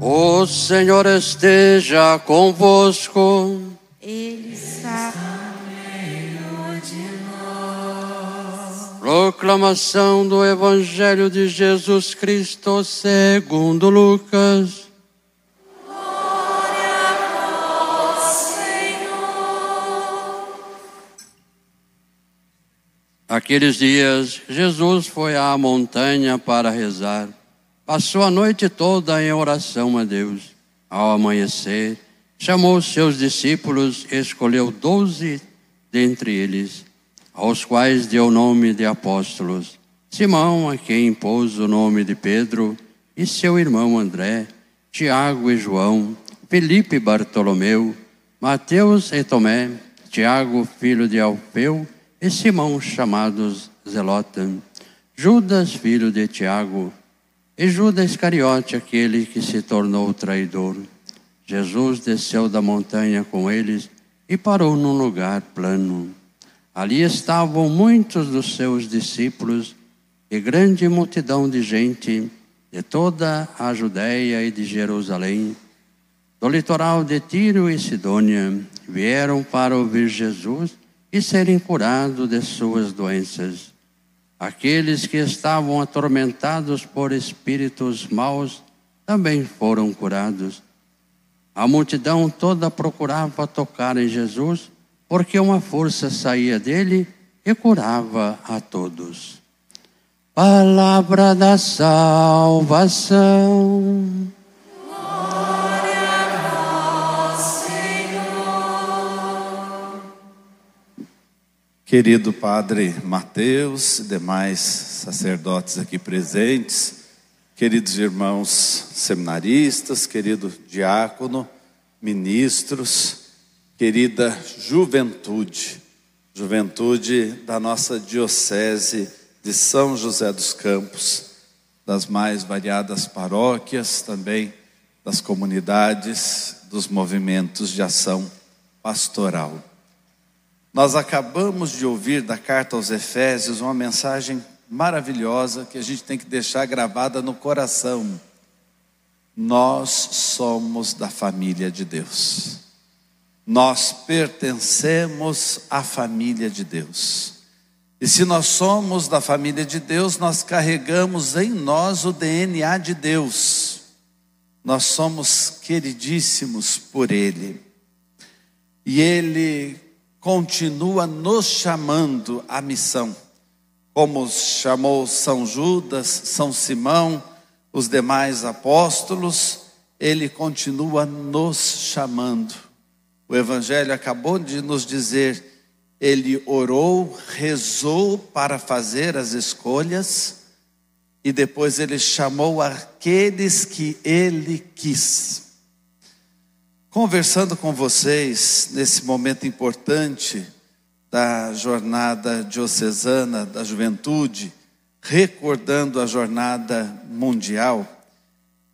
O Senhor esteja convosco. Ele está no meio de nós. Proclamação do Evangelho de Jesus Cristo segundo Lucas. Glória a vós, Senhor. Aqueles dias, Jesus foi à montanha para rezar. Passou a noite toda em oração a Deus. Ao amanhecer, chamou seus discípulos e escolheu doze dentre eles, aos quais deu o nome de apóstolos. Simão, a quem impôs o nome de Pedro, e seu irmão André, Tiago e João, Felipe e Bartolomeu, Mateus e Tomé, Tiago, filho de Alfeu, e Simão, chamados Zelota, Judas, filho de Tiago, e Judas Iscariote, aquele que se tornou traidor. Jesus desceu da montanha com eles e parou num lugar plano. Ali estavam muitos dos seus discípulos e grande multidão de gente de toda a Judéia e de Jerusalém, do litoral de Tiro e Sidônia, vieram para ouvir Jesus e serem curados de suas doenças. Aqueles que estavam atormentados por espíritos maus também foram curados. A multidão toda procurava tocar em Jesus, porque uma força saía dele e curava a todos. Palavra da salvação. Querido Padre Mateus e demais sacerdotes aqui presentes, queridos irmãos seminaristas, querido diácono, ministros, querida juventude, juventude da nossa diocese de São José dos Campos, das mais variadas paróquias, também das comunidades, dos movimentos de ação pastoral. Nós acabamos de ouvir da carta aos Efésios uma mensagem maravilhosa que a gente tem que deixar gravada no coração. Nós somos da família de Deus. Nós pertencemos à família de Deus. E se nós somos da família de Deus, nós carregamos em nós o DNA de Deus. Nós somos queridíssimos por Ele. E Ele continua nos chamando à missão, como chamou São Judas, São Simão, os demais apóstolos, ele continua nos chamando. O Evangelho acabou de nos dizer, ele orou, rezou para fazer as escolhas, e depois ele chamou aqueles que ele quis conversando com vocês nesse momento importante da jornada diocesana da juventude, recordando a jornada mundial,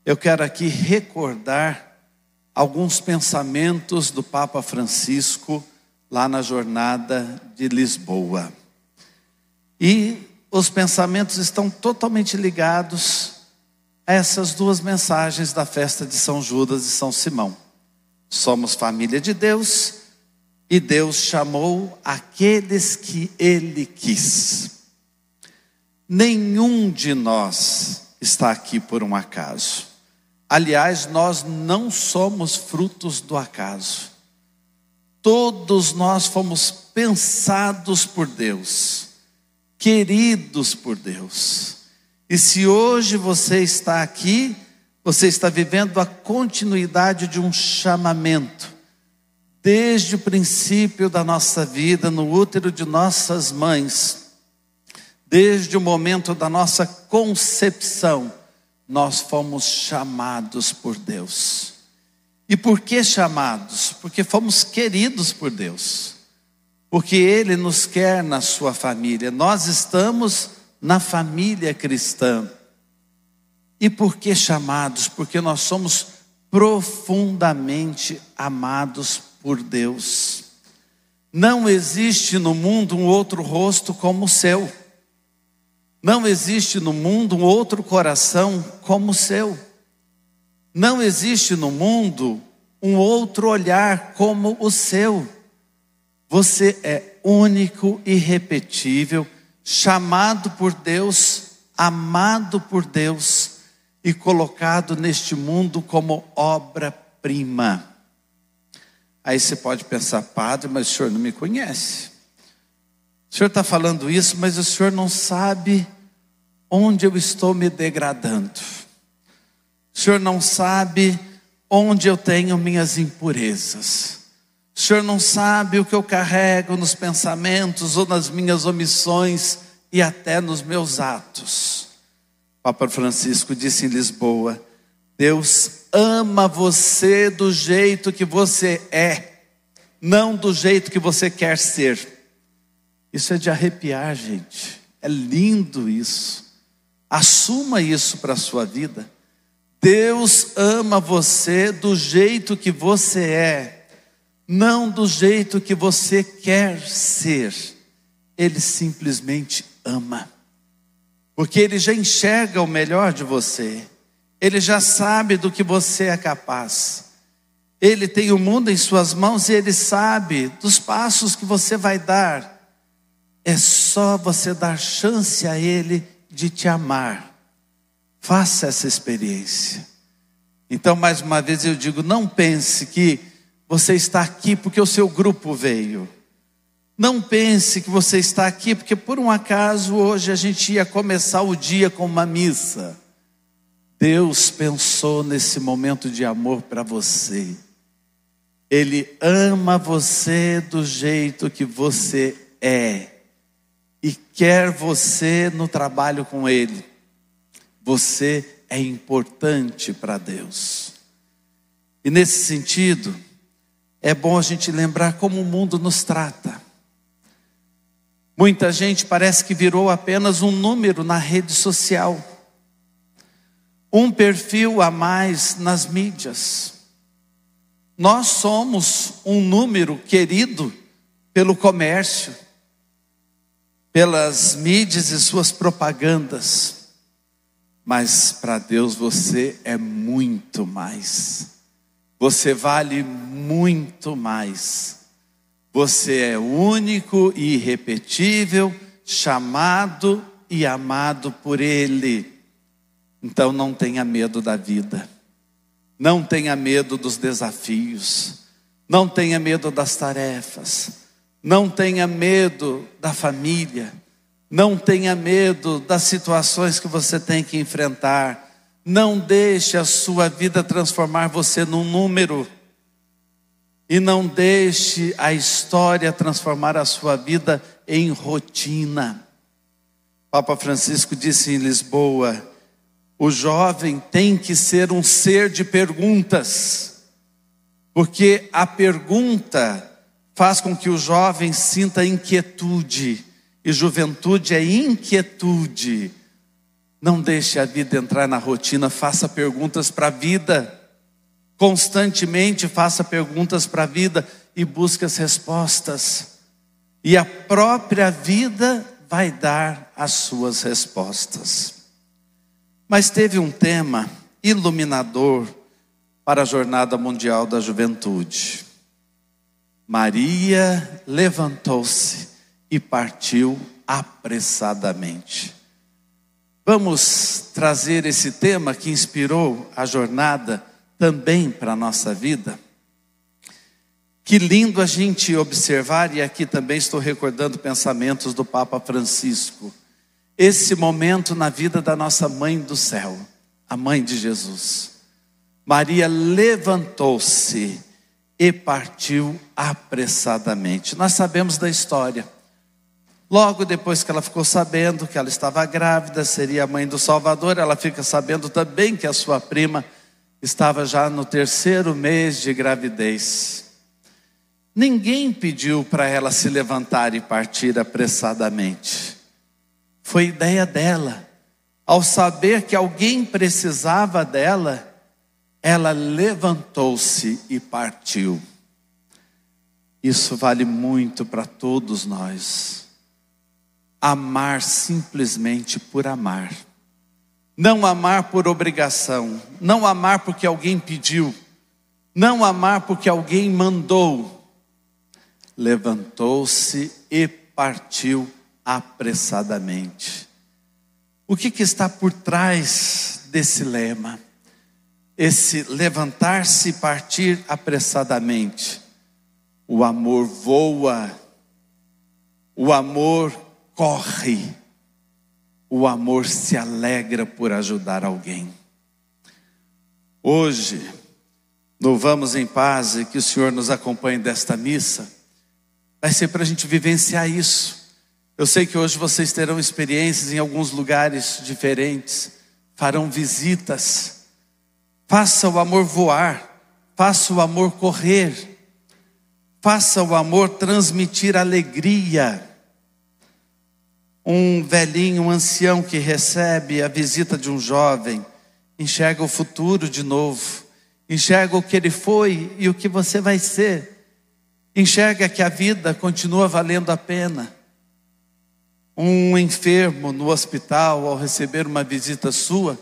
eu quero aqui recordar alguns pensamentos do Papa Francisco lá na jornada de Lisboa. E os pensamentos estão totalmente ligados a essas duas mensagens da festa de São Judas e São Simão. Somos família de Deus e Deus chamou aqueles que Ele quis. Nenhum de nós está aqui por um acaso. Aliás, nós não somos frutos do acaso. Todos nós fomos pensados por Deus, queridos por Deus. E se hoje você está aqui, você está vivendo a continuidade de um chamamento. Desde o princípio da nossa vida, no útero de nossas mães, desde o momento da nossa concepção, nós fomos chamados por Deus. E por que chamados? Porque fomos queridos por Deus. Porque Ele nos quer na sua família. Nós estamos na família cristã. E por que chamados? Porque nós somos profundamente amados por Deus. Não existe no mundo um outro rosto como o seu. Não existe no mundo um outro coração como o seu. Não existe no mundo um outro olhar como o seu. Você é único, irrepetível, chamado por Deus, amado por Deus e colocado neste mundo como obra-prima. Aí você pode pensar, padre, mas o senhor não me conhece. O senhor está falando isso, mas o senhor não sabe onde eu estou me degradando. O senhor não sabe onde eu tenho minhas impurezas. O senhor não sabe o que eu carrego nos pensamentos ou nas minhas omissões e até nos meus atos. Papa Francisco disse em Lisboa: Deus ama você do jeito que você é, não do jeito que você quer ser. Isso é de arrepiar, gente. É lindo isso. Assuma isso para a sua vida. Deus ama você do jeito que você é, não do jeito que você quer ser. Ele simplesmente ama. Porque ele já enxerga o melhor de você. Ele já sabe do que você é capaz. Ele tem o mundo em suas mãos e ele sabe dos passos que você vai dar é só você dar chance a Ele de te amar. Faça essa experiência. Então, mais uma vez eu digo: não pense que você está aqui porque o seu grupo veio. Não pense que você está aqui porque por um acaso hoje a gente ia começar o dia com uma missa. Deus pensou nesse momento de amor para você. Ele ama você do jeito que você é e quer você no trabalho com Ele. Você é importante para Deus. E nesse sentido, é bom a gente lembrar como o mundo nos trata. Muita gente parece que virou apenas um número na rede social, um perfil a mais nas mídias. Nós somos um número querido pelo comércio pelas mídias e suas propagandas, mas para Deus você é muito mais. Você vale muito mais. Você é único e irrepetível, chamado e amado por Ele. Então não tenha medo da vida, não tenha medo dos desafios, não tenha medo das tarefas, não tenha medo da família. Não tenha medo das situações que você tem que enfrentar. Não deixe a sua vida transformar você num número. E não deixe a história transformar a sua vida em rotina. Papa Francisco disse em Lisboa: o jovem tem que ser um ser de perguntas, porque a pergunta faz com que o jovem sinta inquietude, e juventude é inquietude. Não deixe a vida entrar na rotina, faça perguntas para a vida. Constantemente faça perguntas para a vida e busque as respostas. E a própria vida vai dar as suas respostas. Mas teve um tema iluminador para a Jornada Mundial da Juventude. Maria levantou-se e partiu apressadamente. Vamos trazer esse tema que inspirou a jornada também para a nossa vida. Que lindo a gente observar, e aqui também estou recordando pensamentos do Papa Francisco. Esse momento na vida da nossa mãe do céu, a mãe de Jesus. Maria levantou-se e partiu apressadamente. Nós sabemos da história. Logo depois que ela ficou sabendo que ela estava grávida, seria a mãe do Salvador, ela fica sabendo também que a sua prima estava já no terceiro mês de gravidez. Ninguém pediu para ela se levantar e partir apressadamente. Foi ideia dela. Ao saber que alguém precisava dela, ela levantou-se e partiu. Isso vale muito para todos nós. Amar simplesmente por amar. Não amar por obrigação, não amar porque alguém pediu, não amar porque alguém mandou. Levantou-se e partiu apressadamente. O que, que está por trás desse lema? Esse levantar-se e partir apressadamente. O amor voa, o amor corre, o amor se alegra por ajudar alguém. Hoje, no Vamos em Paz e que o Senhor nos acompanhe desta missa, vai ser para a gente vivenciar isso. Eu sei que hoje vocês terão experiências em alguns lugares diferentes, farão visitas. Faça o amor voar, faça o amor correr, faça o amor transmitir alegria um velhinho, um ancião que recebe a visita de um jovem, enxerga o futuro de novo, enxerga o que ele foi e o que você vai ser, enxerga que a vida continua valendo a pena. Um enfermo no hospital, ao receber uma visita sua,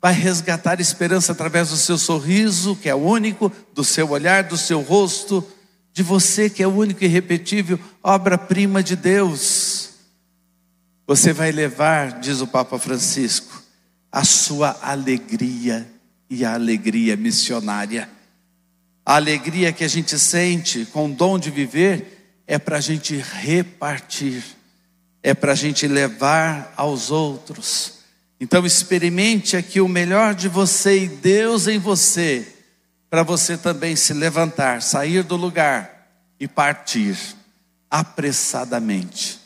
vai resgatar esperança através do seu sorriso, que é único, do seu olhar, do seu rosto, de você, que é único e irrepetível, obra-prima de Deus. Você vai levar, diz o Papa Francisco, a sua alegria e a alegria missionária. A alegria que a gente sente com o dom de viver é para a gente repartir, é para a gente levar aos outros. Então, experimente aqui o melhor de você e Deus em você, para você também se levantar, sair do lugar e partir apressadamente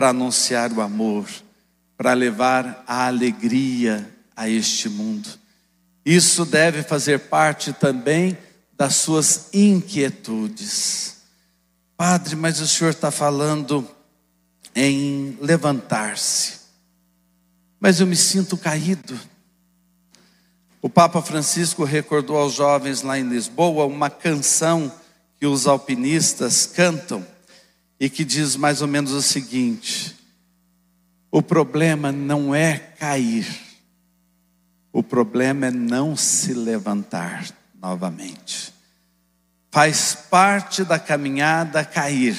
para anunciar o amor, para levar a alegria a este mundo. Isso deve fazer parte também das suas inquietudes. Padre, mas o senhor está falando em levantar-se, mas eu me sinto caído. O Papa Francisco recordou aos jovens lá em Lisboa uma canção que os alpinistas cantam e que diz mais ou menos o seguinte: o problema não é cair, o problema é não se levantar novamente. Faz parte da caminhada cair,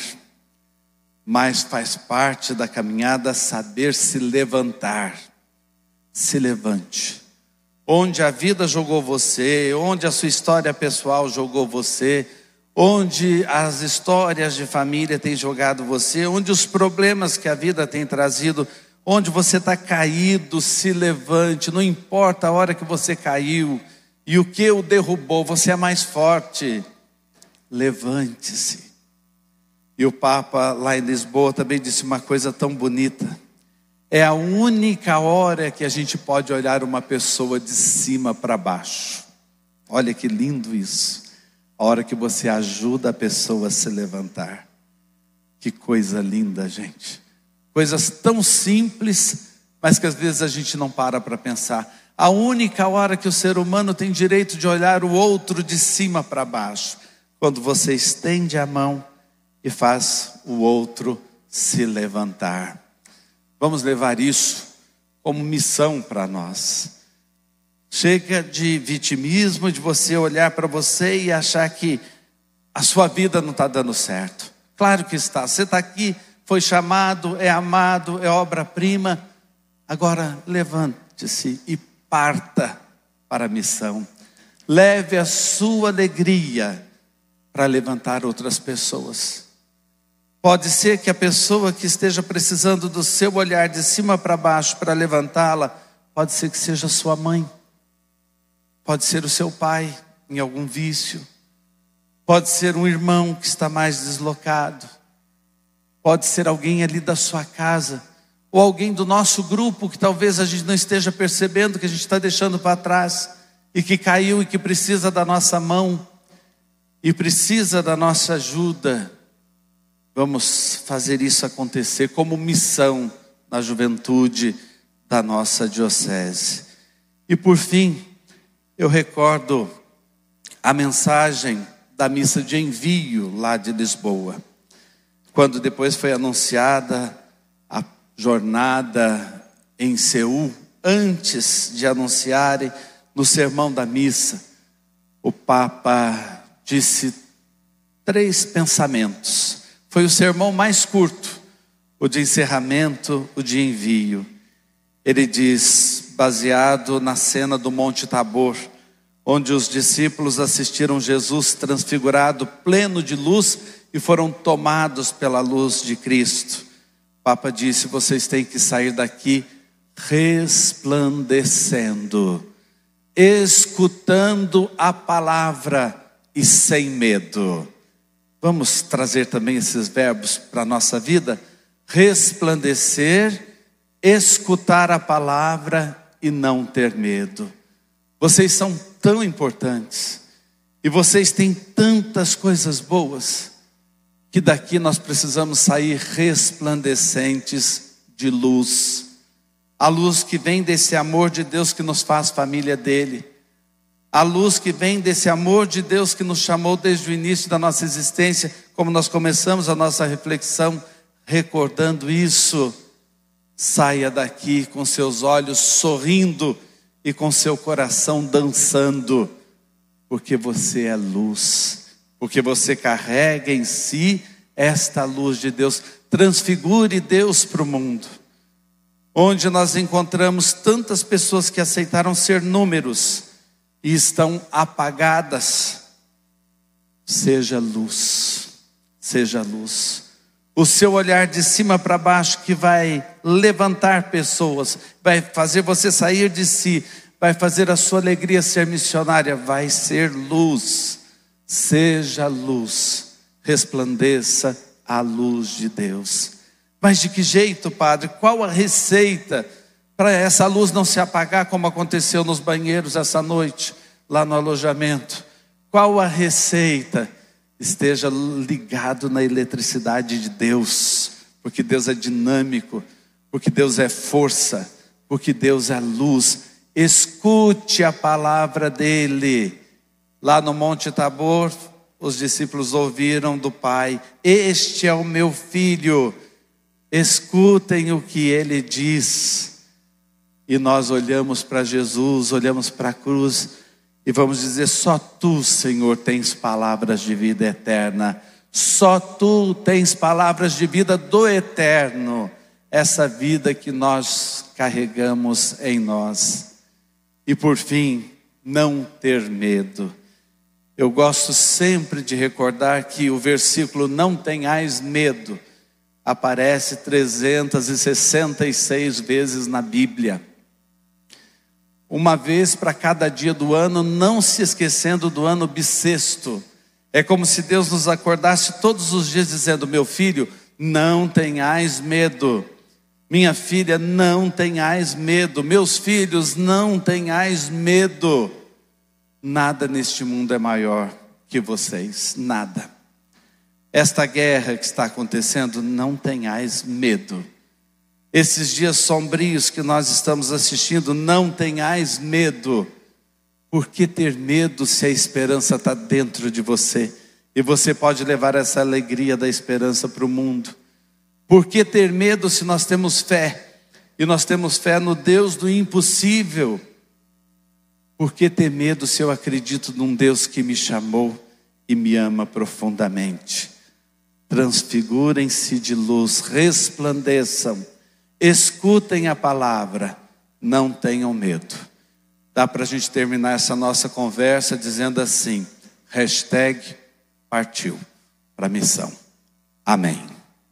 mas faz parte da caminhada saber se levantar. Se levante. Onde a vida jogou você, onde a sua história pessoal jogou você, onde as histórias de família têm jogado você, onde os problemas que a vida tem trazido, onde você está caído, se levante, não importa a hora que você caiu e o que o derrubou, você é mais forte. Levante-se. E o Papa lá em Lisboa também disse uma coisa tão bonita. É a única hora que a gente pode olhar uma pessoa de cima para baixo. Olha que lindo isso a hora que você ajuda a pessoa a se levantar. Que coisa linda, gente. Coisas tão simples, mas que às vezes a gente não para para pensar. A única hora que o ser humano tem direito de olhar o outro de cima para baixo, quando você estende a mão e faz o outro se levantar. Vamos levar isso como missão para nós. Chega de vitimismo, de você olhar para você e achar que a sua vida não está dando certo. Claro que está. Você está aqui, foi chamado, é amado, é obra-prima. Agora levante-se e parta para a missão. Leve a sua alegria para levantar outras pessoas. Pode ser que a pessoa que esteja precisando do seu olhar de cima para baixo para levantá-la, pode ser que seja sua mãe. Pode ser o seu pai em algum vício, pode ser um irmão que está mais deslocado, pode ser alguém ali da sua casa, ou alguém do nosso grupo que talvez a gente não esteja percebendo que a gente está deixando para trás e que caiu e que precisa da nossa mão e precisa da nossa ajuda. Vamos fazer isso acontecer como missão na juventude da nossa diocese. E por fim, eu recordo a mensagem da missa de envio lá de Lisboa, quando depois foi anunciada a jornada em Seul antes de anunciarem no sermão da missa, o Papa disse três pensamentos. Foi o sermão mais curto, o de encerramento, o de envio. Ele diz, baseado na cena do Monte Tabor, onde os discípulos assistiram Jesus transfigurado, pleno de luz, e foram tomados pela luz de Cristo. O Papa disse: vocês têm que sair daqui resplandecendo, escutando a palavra e sem medo. Vamos trazer também esses verbos para a nossa vida? Resplandecer, escutar a palavra e não ter medo. Vocês são tão importantes e vocês têm tantas coisas boas que daqui nós precisamos sair resplandecentes de luz. A luz que vem desse amor de Deus que nos faz família dele. A luz que vem desse amor de Deus que nos chamou desde o início da nossa existência, como nós começamos a nossa reflexão, recordando isso. Saia daqui com seus olhos sorrindo e com seu coração dançando, porque você é luz, porque você carrega em si esta luz de Deus. Transfigure Deus para o mundo, onde nós encontramos tantas pessoas que aceitaram ser números e estão apagadas. Seja luz, seja luz o seu olhar de cima para baixo que vai levantar pessoas, vai fazer você sair de si, vai fazer a sua alegria ser missionária, vai ser luz. Seja luz, resplandeça a luz de Deus. Mas de que jeito, Padre? Qual a receita para essa luz não se apagar, como aconteceu nos banheiros essa noite, lá no alojamento? Qual a receita? Esteja ligado na eletricidade de Deus, porque Deus é dinâmico, porque Deus é força, porque Deus é luz. Escute a palavra dele. Lá no Monte Tabor, os discípulos ouviram do Pai: Este é o meu filho, escutem o que ele diz. E nós olhamos para Jesus, olhamos para a cruz e vamos dizer: só tu, Senhor, tens palavras de vida eterna. Só tu tens palavras de vida do eterno. Essa vida que nós carregamos em nós. E por fim, não ter medo. Eu gosto sempre de recordar que o versículo não tenhais medo aparece 366 vezes na Bíblia uma vez para cada dia do ano, não se esquecendo do ano bissexto. É como se Deus nos acordasse todos os dias dizendo: Meu filho, não tenhais medo. Minha filha, não tenhais medo. Meus filhos, não tenhais medo. Nada neste mundo é maior que vocês, nada. Esta guerra que está acontecendo, não tenhais medo. Esses dias sombrios que nós estamos assistindo, não tenhais medo. Por que ter medo se a esperança está dentro de você? E você pode levar essa alegria da esperança para o mundo. Por que ter medo se nós temos fé? E nós temos fé no Deus do impossível. Por que ter medo se eu acredito num Deus que me chamou e me ama profundamente? Transfigurem-se de luz, resplandeçam escutem a palavra, não tenham medo. Dá para a gente terminar essa nossa conversa dizendo assim: hashtag partiu para a missão. Amém.